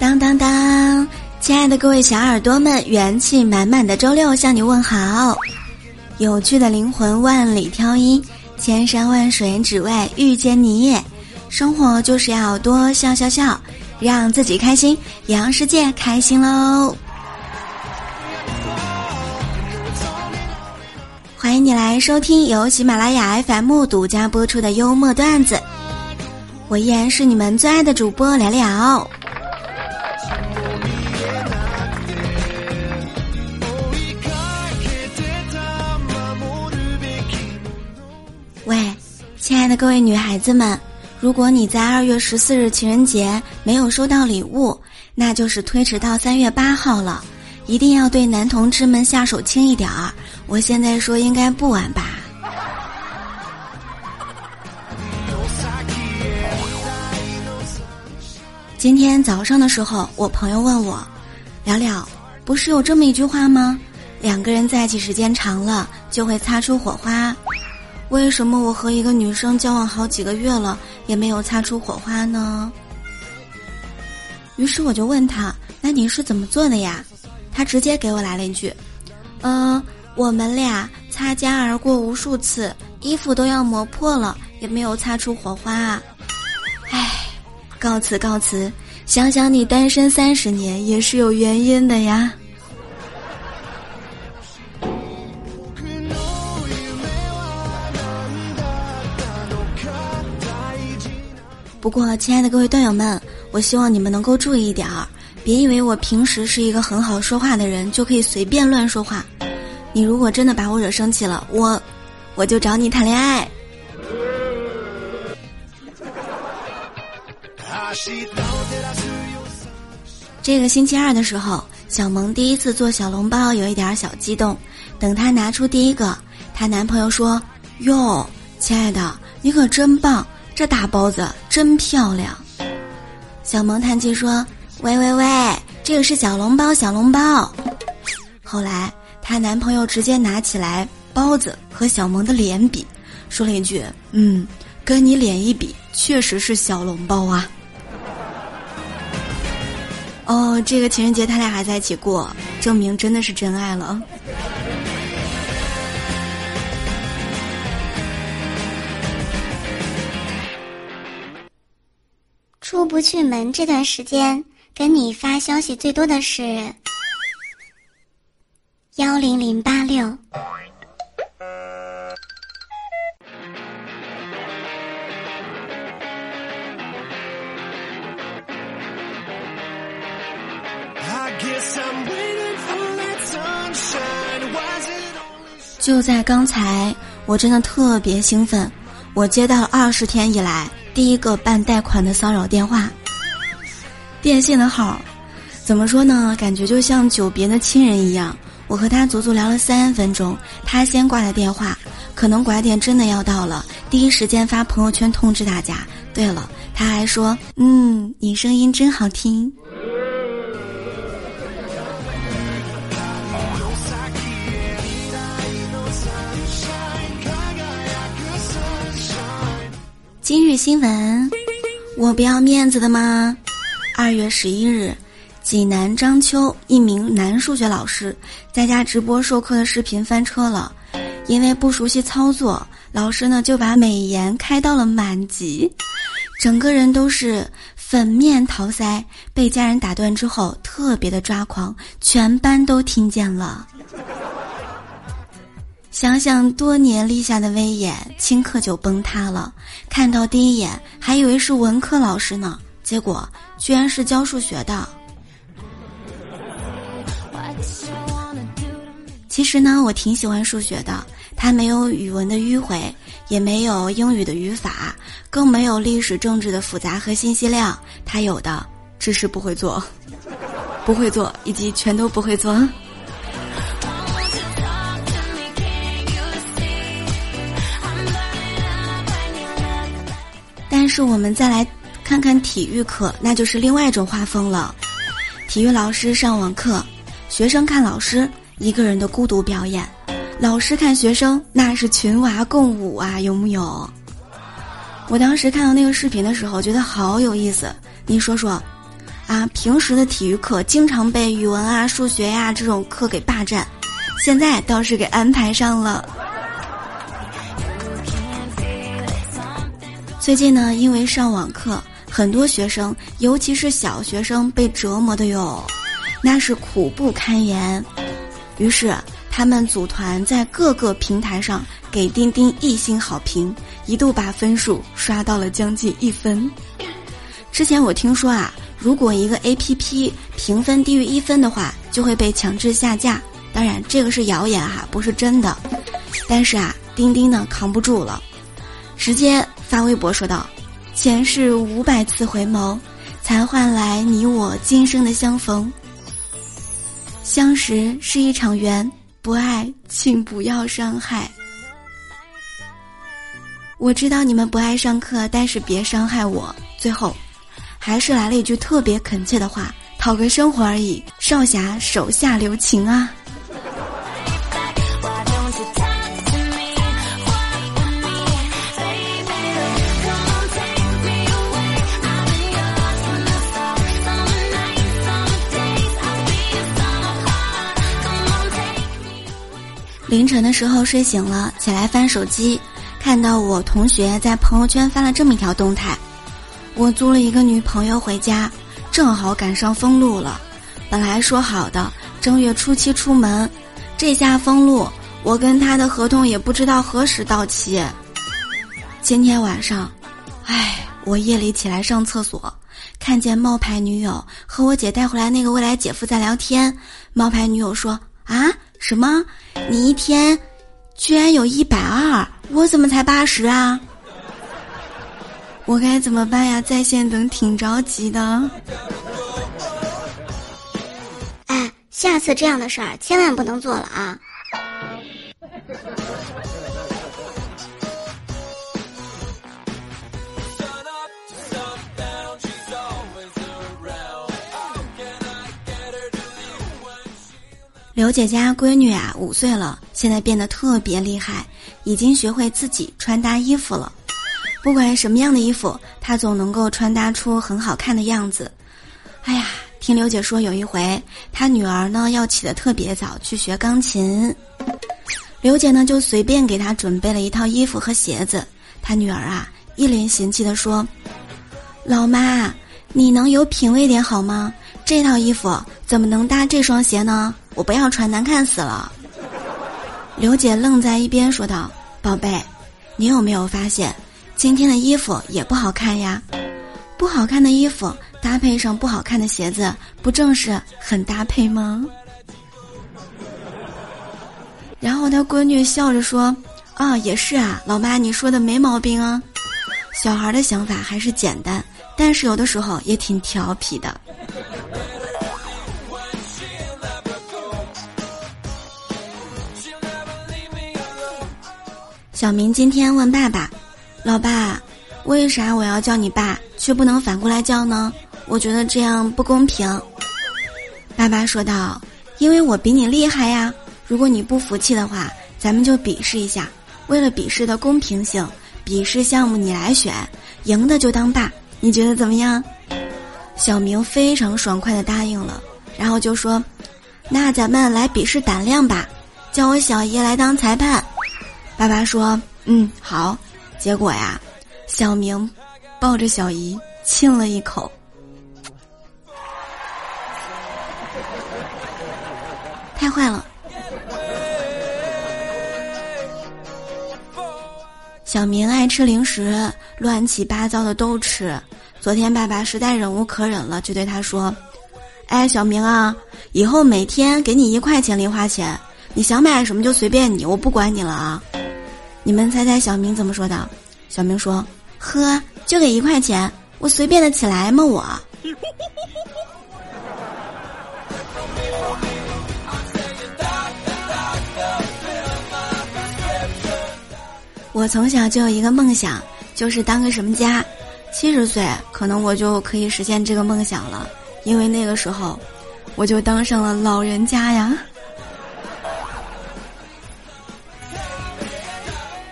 当当当！亲爱的各位小耳朵们，元气满满的周六向你问好。有趣的灵魂万里挑一，千山万水只为遇见你。生活就是要多笑笑笑，让自己开心，也让世界开心喽。欢迎你来收听由喜马拉雅 FM 独家播出的幽默段子，我依然是你们最爱的主播聊聊。喂，亲爱的各位女孩子们，如果你在二月十四日情人节没有收到礼物，那就是推迟到三月八号了。一定要对男同志们下手轻一点儿。我现在说应该不晚吧。今天早上的时候，我朋友问我：“聊聊，不是有这么一句话吗？两个人在一起时间长了，就会擦出火花。”为什么我和一个女生交往好几个月了，也没有擦出火花呢？于是我就问他：“那你是怎么做的呀？”他直接给我来了一句：“嗯，我们俩擦肩而过无数次，衣服都要磨破了，也没有擦出火花。”唉，告辞告辞，想想你单身三十年也是有原因的呀。不过，亲爱的各位段友们，我希望你们能够注意一点儿，别以为我平时是一个很好说话的人，就可以随便乱说话。你如果真的把我惹生气了，我，我就找你谈恋爱。这个星期二的时候，小萌第一次做小笼包，有一点小激动。等她拿出第一个，她男朋友说：“哟，亲爱的，你可真棒。”这大包子真漂亮，小萌叹气说：“喂喂喂，这个是小笼包，小笼包。”后来她男朋友直接拿起来包子和小萌的脸比，说了一句：“嗯，跟你脸一比，确实是小笼包啊。”哦，这个情人节他俩还在一起过，证明真的是真爱了。不去门这段时间，跟你发消息最多的是幺零零八六。就在刚才，我真的特别兴奋，我接到了二十天以来。第一个办贷款的骚扰电话，电信的号，怎么说呢？感觉就像久别的亲人一样。我和他足足聊了三分钟，他先挂了电话，可能拐点真的要到了，第一时间发朋友圈通知大家。对了，他还说：“嗯，你声音真好听。”今日新闻，我不要面子的吗？二月十一日，济南章丘一名男数学老师在家直播授课的视频翻车了，因为不熟悉操作，老师呢就把美颜开到了满级，整个人都是粉面桃腮，被家人打断之后特别的抓狂，全班都听见了。想想多年立下的威严，顷刻就崩塌了。看到第一眼，还以为是文科老师呢，结果居然是教数学的。其实呢，我挺喜欢数学的，它没有语文的迂回，也没有英语的语法，更没有历史政治的复杂和信息量。它有的只是不会做，不会做，以及全都不会做。是我们再来看看体育课，那就是另外一种画风了。体育老师上网课，学生看老师一个人的孤独表演；老师看学生，那是群娃共舞啊，有木有？我当时看到那个视频的时候，觉得好有意思。你说说，啊，平时的体育课经常被语文啊、数学呀这种课给霸占，现在倒是给安排上了。最近呢，因为上网课。很多学生，尤其是小学生，被折磨的哟，那是苦不堪言。于是，他们组团在各个平台上给钉钉一星好评，一度把分数刷到了将近一分。之前我听说啊，如果一个 APP 评分低于一分的话，就会被强制下架。当然，这个是谣言哈，不是真的。但是啊，钉钉呢扛不住了，直接发微博说道。前世五百次回眸，才换来你我今生的相逢。相识是一场缘，不爱请不要伤害。我知道你们不爱上课，但是别伤害我。最后，还是来了一句特别恳切的话：讨个生活而已，少侠手下留情啊！凌晨的时候睡醒了，起来翻手机，看到我同学在朋友圈发了这么一条动态：我租了一个女朋友回家，正好赶上封路了。本来说好的正月初七出门，这下封路，我跟他的合同也不知道何时到期。今天晚上，唉，我夜里起来上厕所，看见冒牌女友和我姐带回来那个未来姐夫在聊天。冒牌女友说：“啊。”什么？你一天居然有一百二，我怎么才八十啊？我该怎么办呀？在线等，挺着急的。哎，下次这样的事儿千万不能做了啊！刘姐家闺女啊，五岁了，现在变得特别厉害，已经学会自己穿搭衣服了。不管什么样的衣服，她总能够穿搭出很好看的样子。哎呀，听刘姐说，有一回她女儿呢要起得特别早去学钢琴，刘姐呢就随便给她准备了一套衣服和鞋子。她女儿啊一脸嫌弃地说：“老妈，你能有品位点好吗？这套衣服怎么能搭这双鞋呢？”我不要穿，难看死了。刘姐愣在一边说道：“宝贝，你有没有发现，今天的衣服也不好看呀？不好看的衣服搭配上不好看的鞋子，不正是很搭配吗？”然后他闺女笑着说：“啊，也是啊，老妈你说的没毛病啊。小孩的想法还是简单，但是有的时候也挺调皮的。”小明今天问爸爸：“老爸，为啥我要叫你爸，却不能反过来叫呢？我觉得这样不公平。”爸爸说道：“因为我比你厉害呀！如果你不服气的话，咱们就比试一下。为了比试的公平性，比试项目你来选，赢的就当爸。你觉得怎么样？”小明非常爽快的答应了，然后就说：“那咱们来比试胆量吧，叫我小姨来当裁判。”爸爸说：“嗯，好。”结果呀，小明抱着小姨亲了一口，太坏了。小明爱吃零食，乱七八糟的都吃。昨天爸爸实在忍无可忍了，就对他说：“哎，小明啊，以后每天给你一块钱零花钱，你想买什么就随便你，我不管你了啊。”你们猜猜小明怎么说的？小明说：“呵，就给一块钱，我随便的起来吗？我。”我从小就有一个梦想，就是当个什么家。七十岁可能我就可以实现这个梦想了，因为那个时候我就当上了老人家呀。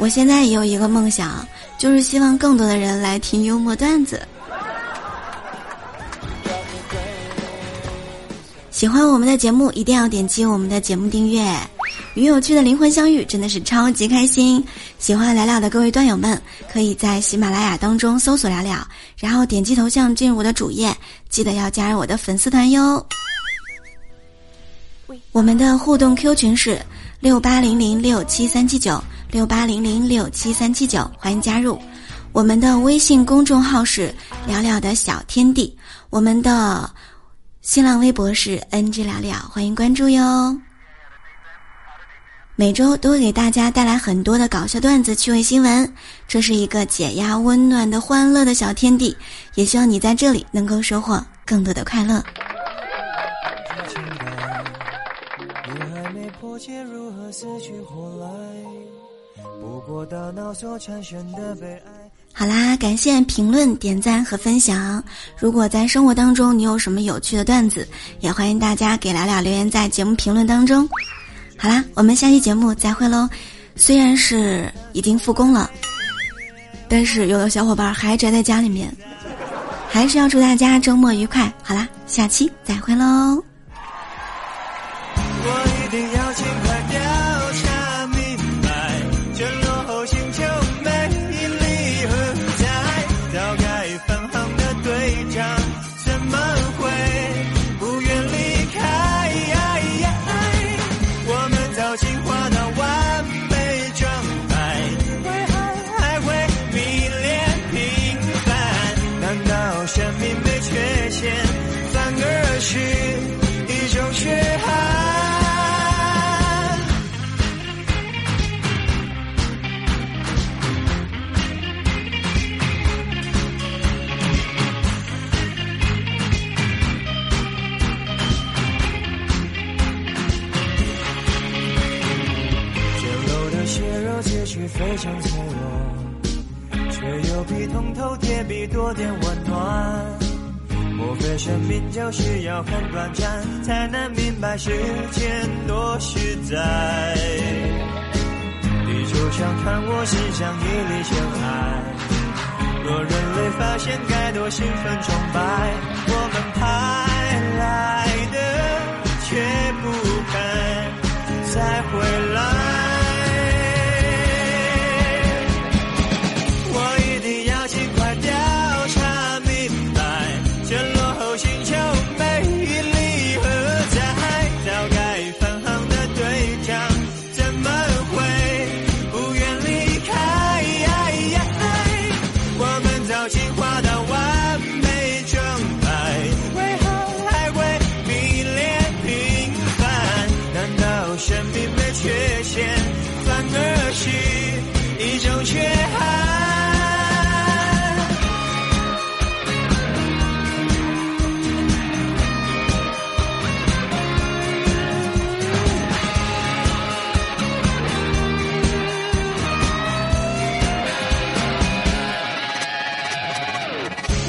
我现在也有一个梦想，就是希望更多的人来听幽默段子。喜欢我们的节目，一定要点击我们的节目订阅。与有趣的灵魂相遇，真的是超级开心。喜欢聊聊的各位段友们，可以在喜马拉雅当中搜索聊聊，然后点击头像进入我的主页，记得要加入我的粉丝团哟。我们的互动 Q 群是六八零零六七三七九六八零零六七三七九，欢迎加入。我们的微信公众号是聊聊的小天地，我们的。新浪微博是 NG 聊聊，欢迎关注哟。每周都会给大家带来很多的搞笑段子、趣味新闻，这是一个解压、温暖的、欢乐的小天地。也希望你在这里能够收获更多的快乐。不过大脑所产生的悲哀好啦，感谢评论、点赞和分享。如果在生活当中你有什么有趣的段子，也欢迎大家给聊聊留言在节目评论当中。好啦，我们下期节目再会喽。虽然是已经复工了，但是有的小伙伴还宅在家里面，还是要祝大家周末愉快。好啦，下期再会喽。非常脆弱，却又比通透铁壁多点温暖。莫非生命就是要很短暂，才能明白时间多实在？地球上看我身上一粒尘埃，若人类发现该多兴奋崇拜。我们怕。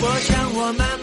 我想我们